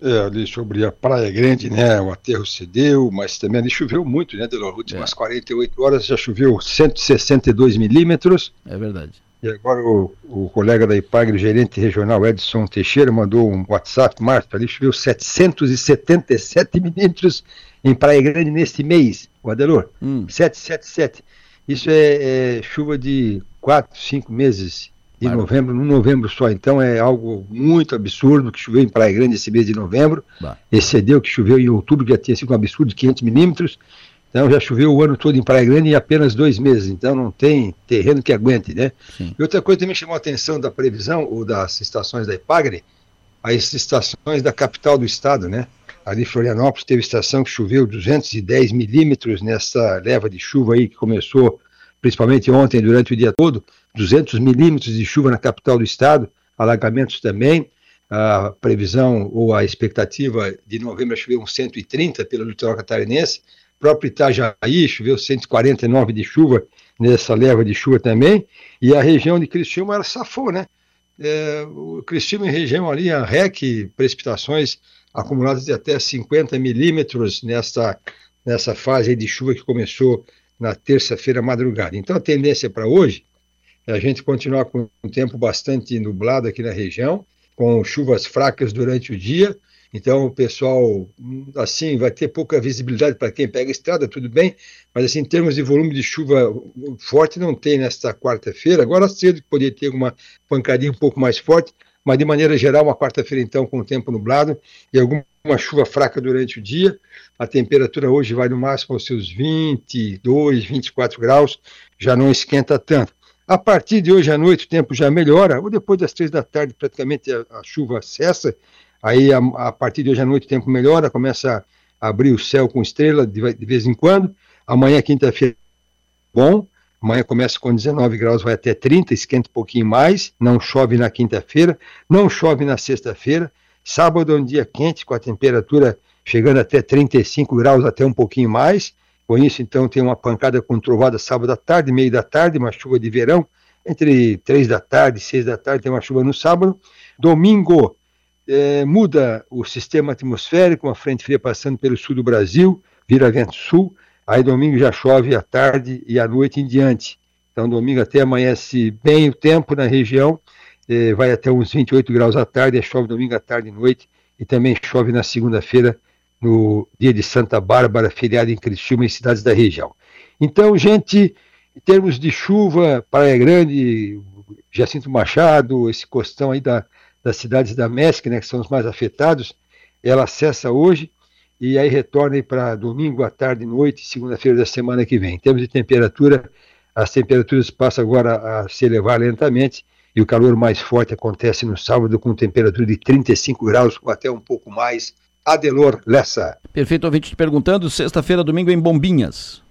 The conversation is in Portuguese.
É, ali sobre a Praia Grande, né? O aterro cedeu, mas também ali choveu muito, né? Das últimas é. 48 horas já choveu 162 milímetros. É verdade. E agora o, o colega da IPAGRE, o gerente regional Edson Teixeira, mandou um WhatsApp, Márcio, ali choveu 777 milímetros em Praia Grande neste mês, o Adelor. Hum. 777. Isso é, é chuva de 4, 5 meses de novembro, no novembro só. Então é algo muito absurdo que choveu em Praia Grande esse mês de novembro. Bah. Excedeu que choveu em outubro, que já tinha sido um absurdo, 500 milímetros. Então já choveu o ano todo em Praia Grande em apenas dois meses. Então não tem terreno que aguente, né? Sim. E outra coisa que também chamou a atenção da previsão, ou das estações da Ipagre, as estações da capital do estado, né? Ali Florianópolis teve estação que choveu 210 milímetros nessa leva de chuva aí que começou principalmente ontem durante o dia todo. 200 milímetros de chuva na capital do estado, alagamentos também. A previsão ou a expectativa de novembro é chover uns 130 pelo litoral catarinense. Próprio Itajaí choveu 149 de chuva nessa leva de chuva também. E a região de Criciúma era safou, né? É, o Criciúma e região ali, a REC, precipitações acumuladas de até 50 milímetros nessa, nessa fase de chuva que começou na terça-feira madrugada. Então a tendência para hoje a gente continuar com um tempo bastante nublado aqui na região, com chuvas fracas durante o dia. Então o pessoal, assim, vai ter pouca visibilidade para quem pega estrada, tudo bem, mas assim, em termos de volume de chuva forte, não tem nesta quarta-feira. Agora cedo poderia ter uma pancadinha um pouco mais forte, mas de maneira geral, uma quarta-feira então com o tempo nublado e alguma chuva fraca durante o dia. A temperatura hoje vai no máximo aos seus 22, 24 graus, já não esquenta tanto. A partir de hoje à noite o tempo já melhora, ou depois das três da tarde praticamente a, a chuva cessa, aí a, a, partir de hoje à noite o tempo melhora, começa a abrir o céu com estrela de, de vez em quando. Amanhã, quinta-feira, bom, amanhã começa com 19 graus, vai até 30, esquenta um pouquinho mais, não chove na quinta-feira, não chove na sexta-feira. Sábado é um dia quente, com a temperatura chegando até 35 graus, até um pouquinho mais. Com isso, então, tem uma pancada com trovada sábado à tarde, meio da tarde, uma chuva de verão. Entre três da tarde e seis da tarde tem uma chuva no sábado. Domingo é, muda o sistema atmosférico, uma frente fria passando pelo sul do Brasil, vira vento sul. Aí domingo já chove à tarde e à noite em diante. Então domingo até amanhece bem o tempo na região, é, vai até uns 28 graus à tarde, chove domingo à tarde e noite, e também chove na segunda-feira no dia de Santa Bárbara, feriado em Criciúma e cidades da região. Então, gente, em termos de chuva, Praia Grande, Jacinto Machado, esse costão aí da, das cidades da MESC, né, que são os mais afetados, ela cessa hoje e aí retorna para domingo à tarde e noite, segunda-feira da semana que vem. Em termos de temperatura, as temperaturas passam agora a se elevar lentamente e o calor mais forte acontece no sábado com temperatura de 35 graus ou até um pouco mais Adelor Lessa. Perfeito, ouvinte te perguntando, sexta-feira, domingo em Bombinhas.